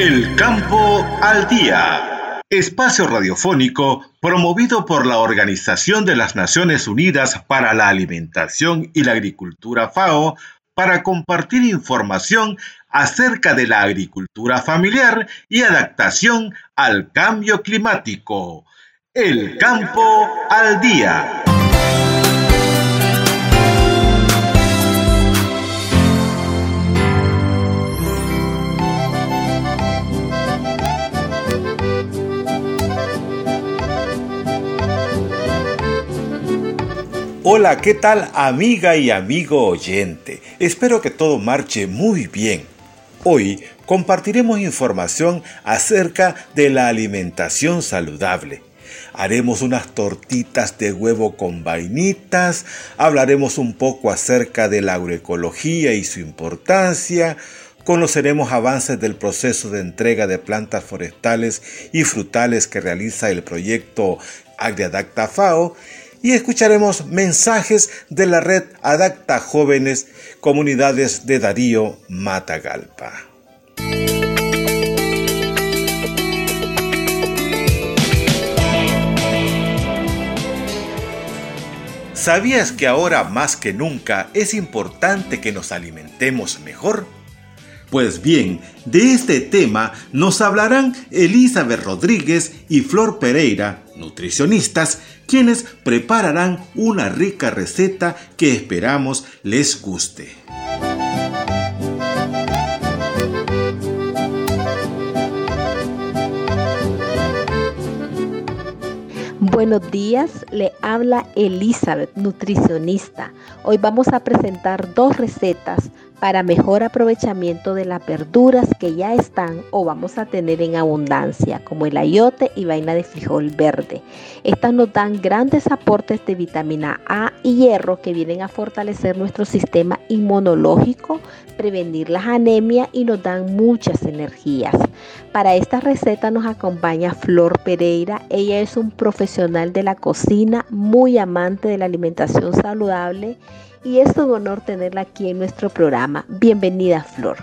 El campo al día. Espacio radiofónico promovido por la Organización de las Naciones Unidas para la Alimentación y la Agricultura FAO para compartir información acerca de la agricultura familiar y adaptación al cambio climático. El campo al día. Hola, ¿qué tal amiga y amigo oyente? Espero que todo marche muy bien. Hoy compartiremos información acerca de la alimentación saludable. Haremos unas tortitas de huevo con vainitas, hablaremos un poco acerca de la agroecología y su importancia, conoceremos avances del proceso de entrega de plantas forestales y frutales que realiza el proyecto Agriadacta FAO y escucharemos mensajes de la red Adacta Jóvenes Comunidades de Darío Matagalpa. ¿Sabías que ahora más que nunca es importante que nos alimentemos mejor? Pues bien, de este tema nos hablarán Elizabeth Rodríguez y Flor Pereira, nutricionistas, quienes prepararán una rica receta que esperamos les guste. Buenos días, le habla Elizabeth, nutricionista. Hoy vamos a presentar dos recetas para mejor aprovechamiento de las verduras que ya están o vamos a tener en abundancia, como el ayote y vaina de frijol verde. Estas nos dan grandes aportes de vitamina A y hierro que vienen a fortalecer nuestro sistema inmunológico, prevenir las anemias y nos dan muchas energías. Para esta receta nos acompaña Flor Pereira. Ella es un profesional de la cocina, muy amante de la alimentación saludable y es un honor tenerla aquí en nuestro programa. Bienvenida, Flor.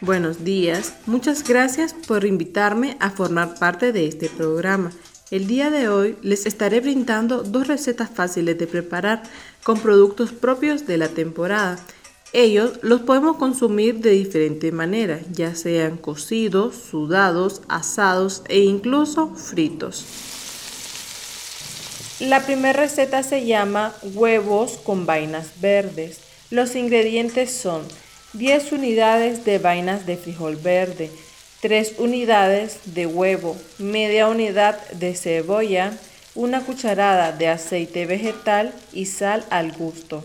Buenos días, muchas gracias por invitarme a formar parte de este programa. El día de hoy les estaré brindando dos recetas fáciles de preparar con productos propios de la temporada. Ellos los podemos consumir de diferente manera, ya sean cocidos, sudados, asados e incluso fritos. La primera receta se llama huevos con vainas verdes. Los ingredientes son 10 unidades de vainas de frijol verde, 3 unidades de huevo, media unidad de cebolla, una cucharada de aceite vegetal y sal al gusto.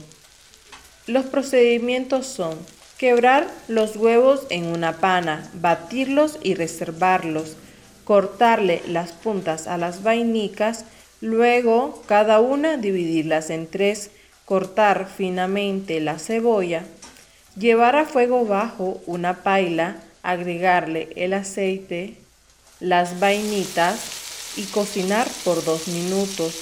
Los procedimientos son quebrar los huevos en una pana, batirlos y reservarlos, cortarle las puntas a las vainicas, Luego, cada una dividirlas en tres, cortar finamente la cebolla, llevar a fuego bajo una paila, agregarle el aceite, las vainitas y cocinar por dos minutos.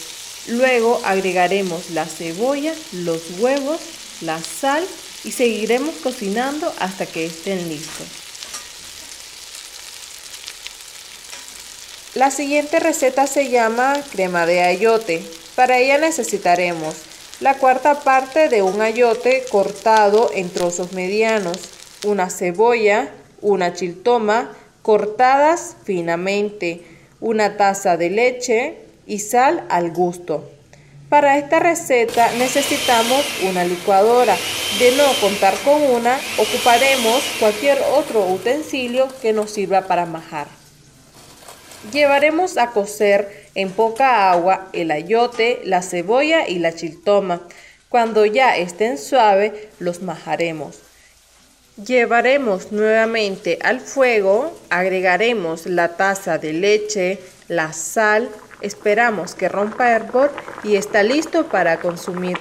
Luego agregaremos la cebolla, los huevos, la sal y seguiremos cocinando hasta que estén listos. La siguiente receta se llama crema de ayote. Para ella necesitaremos la cuarta parte de un ayote cortado en trozos medianos, una cebolla, una chiltoma cortadas finamente, una taza de leche y sal al gusto. Para esta receta necesitamos una licuadora. De no contar con una, ocuparemos cualquier otro utensilio que nos sirva para majar. Llevaremos a cocer en poca agua el ayote, la cebolla y la chiltoma. Cuando ya estén suaves, los majaremos. Llevaremos nuevamente al fuego, agregaremos la taza de leche, la sal, esperamos que rompa hervor y está listo para consumir.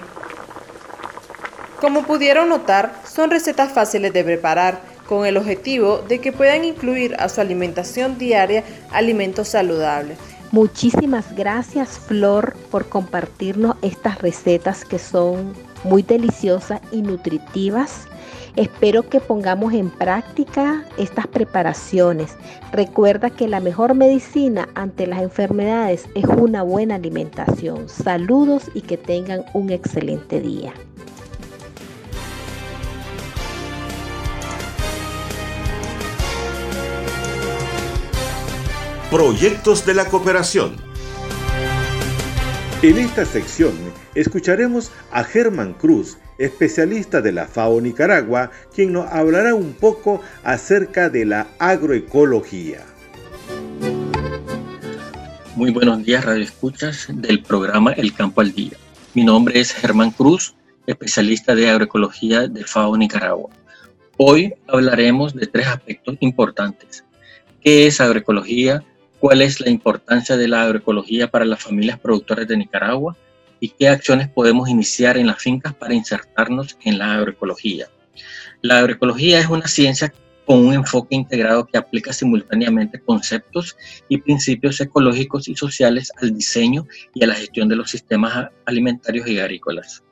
Como pudieron notar, son recetas fáciles de preparar con el objetivo de que puedan incluir a su alimentación diaria alimentos saludables. Muchísimas gracias Flor por compartirnos estas recetas que son muy deliciosas y nutritivas. Espero que pongamos en práctica estas preparaciones. Recuerda que la mejor medicina ante las enfermedades es una buena alimentación. Saludos y que tengan un excelente día. Proyectos de la cooperación. En esta sección escucharemos a Germán Cruz, especialista de la FAO Nicaragua, quien nos hablará un poco acerca de la agroecología. Muy buenos días, Radio Escuchas del programa El Campo al Día. Mi nombre es Germán Cruz, especialista de agroecología de FAO Nicaragua. Hoy hablaremos de tres aspectos importantes. ¿Qué es agroecología? ¿Cuál es la importancia de la agroecología para las familias productoras de Nicaragua? y qué acciones podemos iniciar en las fincas para insertarnos en la agroecología. La agroecología es una ciencia con un enfoque integrado que aplica simultáneamente conceptos y principios ecológicos y sociales al diseño y a la gestión de los sistemas alimentarios y agrícolas.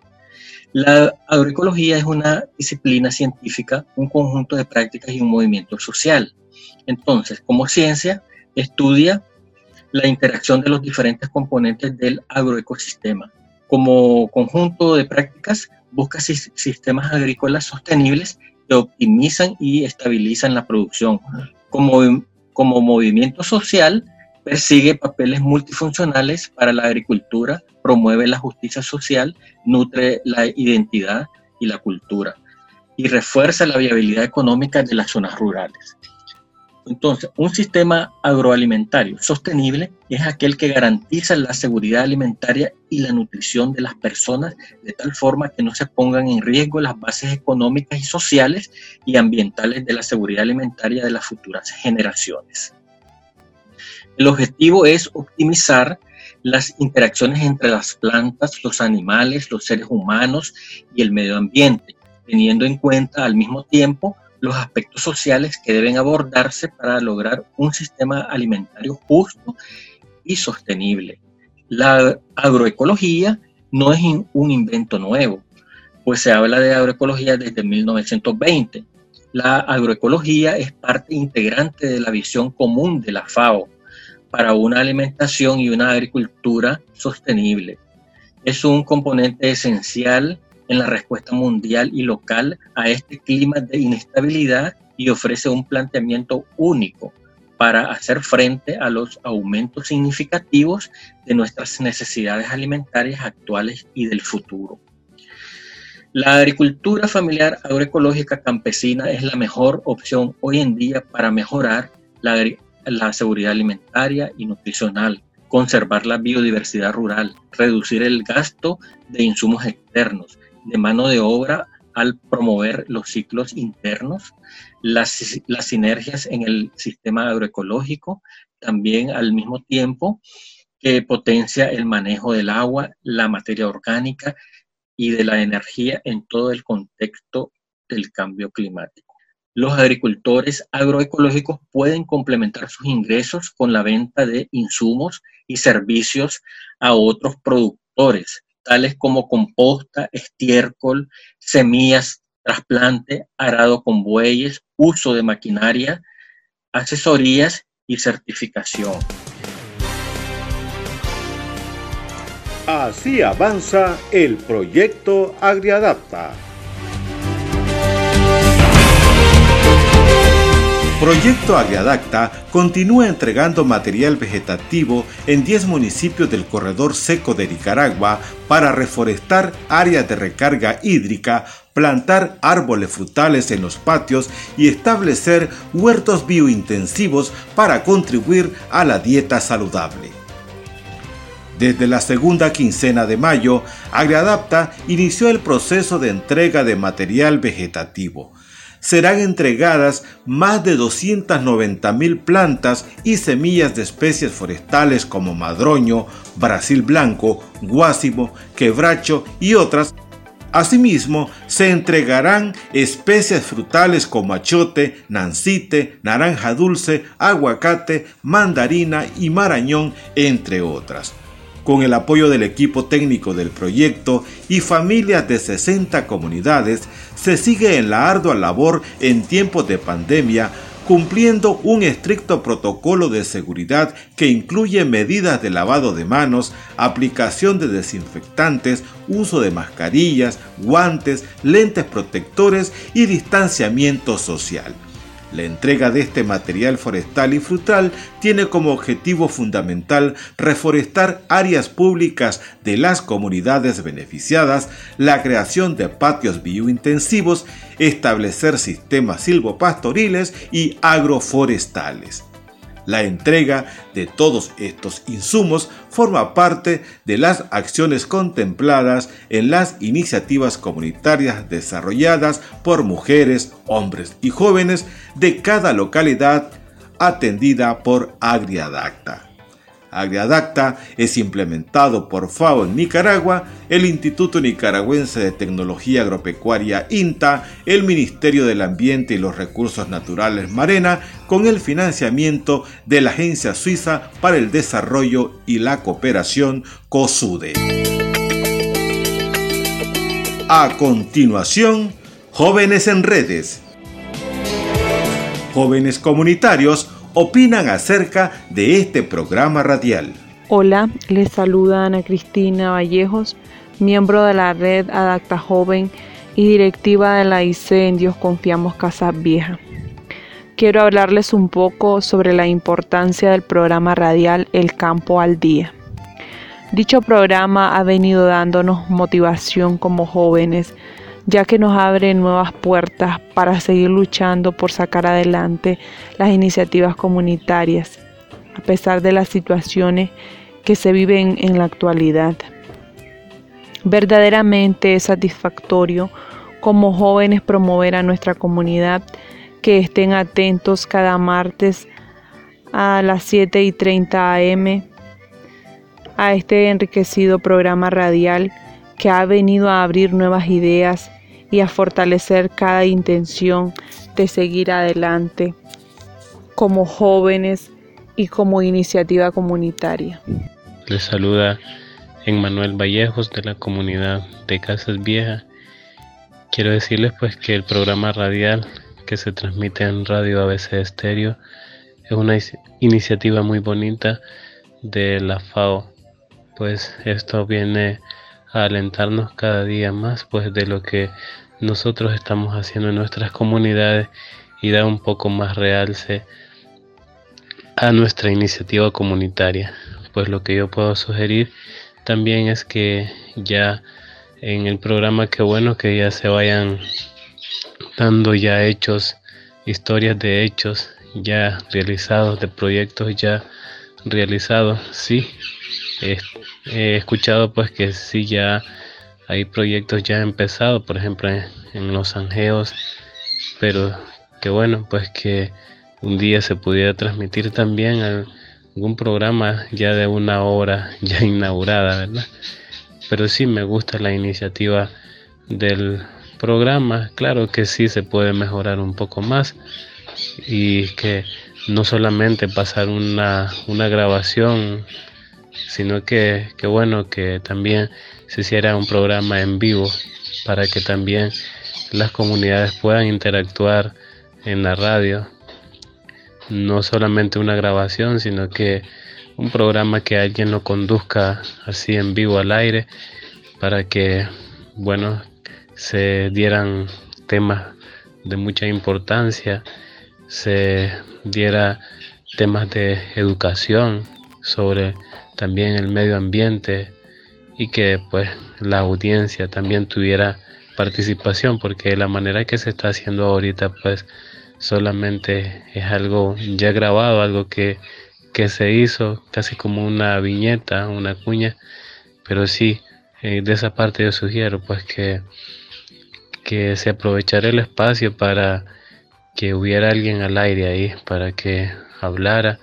La agroecología es una disciplina científica, un conjunto de prácticas y un movimiento social. Entonces, como ciencia, estudia la interacción de los diferentes componentes del agroecosistema. Como conjunto de prácticas, busca sistemas agrícolas sostenibles que optimizan y estabilizan la producción. Como, como movimiento social, persigue papeles multifuncionales para la agricultura, promueve la justicia social, nutre la identidad y la cultura y refuerza la viabilidad económica de las zonas rurales. Entonces, un sistema agroalimentario sostenible es aquel que garantiza la seguridad alimentaria y la nutrición de las personas de tal forma que no se pongan en riesgo las bases económicas y sociales y ambientales de la seguridad alimentaria de las futuras generaciones. El objetivo es optimizar las interacciones entre las plantas, los animales, los seres humanos y el medio ambiente, teniendo en cuenta al mismo tiempo los aspectos sociales que deben abordarse para lograr un sistema alimentario justo y sostenible. La agroecología no es un invento nuevo, pues se habla de agroecología desde 1920. La agroecología es parte integrante de la visión común de la FAO para una alimentación y una agricultura sostenible. Es un componente esencial en la respuesta mundial y local a este clima de inestabilidad y ofrece un planteamiento único para hacer frente a los aumentos significativos de nuestras necesidades alimentarias actuales y del futuro. La agricultura familiar agroecológica campesina es la mejor opción hoy en día para mejorar la, seguridad alimentaria y nutricional, conservar la biodiversidad rural, reducir el gasto de insumos externos, de mano de obra al promover los ciclos internos, las, las sinergias en el sistema agroecológico, también al mismo tiempo que potencia el manejo del agua, la materia orgánica y de la energía en todo el contexto del cambio climático. Los agricultores agroecológicos pueden complementar sus ingresos con la venta de insumos y servicios a otros productores, tales como composta, estiércol, semillas, trasplante, arado con bueyes, uso de maquinaria, asesorías y certificación. Así avanza el proyecto AgriAdapta Proyecto Agriadacta continúa entregando material vegetativo en 10 municipios del corredor seco de Nicaragua para reforestar áreas de recarga hídrica, plantar árboles frutales en los patios y establecer huertos biointensivos para contribuir a la dieta saludable. Desde la segunda quincena de mayo, Agriadapta inició el proceso de entrega de material vegetativo serán entregadas más de 290 mil plantas y semillas de especies forestales como madroño, brasil blanco, guásimo, quebracho y otras. Asimismo, se entregarán especies frutales como achote, nancite, naranja dulce, aguacate, mandarina y marañón, entre otras. Con el apoyo del equipo técnico del proyecto y familias de 60 comunidades, se sigue en la ardua labor en tiempos de pandemia cumpliendo un estricto protocolo de seguridad que incluye medidas de lavado de manos, aplicación de desinfectantes, uso de mascarillas, guantes, lentes protectores y distanciamiento social. La entrega de este material forestal y frutal tiene como objetivo fundamental reforestar áreas públicas de las comunidades beneficiadas, la creación de patios biointensivos, establecer sistemas silvopastoriles y agroforestales. La entrega de todos estos insumos forma parte de las acciones contempladas en las iniciativas comunitarias desarrolladas por mujeres, hombres y jóvenes de cada localidad atendida por Agriadacta. Agriadacta es implementado por FAO en Nicaragua, el Instituto Nicaragüense de Tecnología Agropecuaria INTA, el Ministerio del Ambiente y los Recursos Naturales Marena, con el financiamiento de la Agencia Suiza para el Desarrollo y la Cooperación COSUDE. A continuación, Jóvenes en Redes. Jóvenes comunitarios opinan acerca de este programa radial. Hola, les saluda Ana Cristina Vallejos, miembro de la red Adacta Joven y directiva de la IC en Dios Confiamos Casa Vieja. Quiero hablarles un poco sobre la importancia del programa radial El Campo al Día. Dicho programa ha venido dándonos motivación como jóvenes ya que nos abre nuevas puertas para seguir luchando por sacar adelante las iniciativas comunitarias, a pesar de las situaciones que se viven en la actualidad. Verdaderamente es satisfactorio como jóvenes promover a nuestra comunidad que estén atentos cada martes a las 7 y 30 am a este enriquecido programa radial que ha venido a abrir nuevas ideas y a fortalecer cada intención de seguir adelante como jóvenes y como iniciativa comunitaria. Les saluda Emmanuel Vallejos de la comunidad de Casas Viejas. Quiero decirles pues que el programa radial que se transmite en Radio ABC Estéreo es una iniciativa muy bonita de la FAO. Pues esto viene alentarnos cada día más pues de lo que nosotros estamos haciendo en nuestras comunidades y da un poco más realce a nuestra iniciativa comunitaria. Pues lo que yo puedo sugerir también es que ya en el programa que bueno que ya se vayan dando ya hechos, historias de hechos ya realizados, de proyectos ya realizados. Sí, he escuchado pues que sí ya hay proyectos ya empezados, por ejemplo en, los Angeos, pero que bueno pues que un día se pudiera transmitir también algún programa ya de una hora ya inaugurada, ¿verdad? Pero sí me gusta la iniciativa del programa, claro que sí se puede mejorar un poco más y que no solamente pasar una, una grabación sino que, que bueno que también se hiciera un programa en vivo para que también las comunidades puedan interactuar en la radio. No solamente una grabación, sino que un programa que alguien lo conduzca así en vivo al aire para que, bueno, se dieran temas de mucha importancia, se diera temas de educación sobre también el medio ambiente y que pues la audiencia también tuviera participación porque la manera que se está haciendo ahorita pues solamente es algo ya grabado, algo que, que se hizo casi como una viñeta, una cuña, pero sí, eh, de esa parte yo sugiero pues que, que se aprovechara el espacio para que hubiera alguien al aire ahí, para que hablara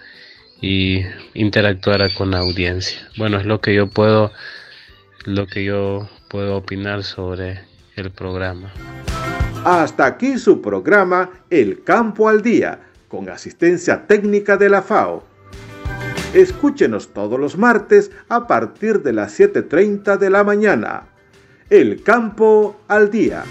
y interactuara con la audiencia. Bueno, es lo que yo puedo lo que yo puedo opinar sobre el programa. Hasta aquí su programa El Campo al Día, con asistencia técnica de la FAO. Escúchenos todos los martes a partir de las 7.30 de la mañana. El campo al día.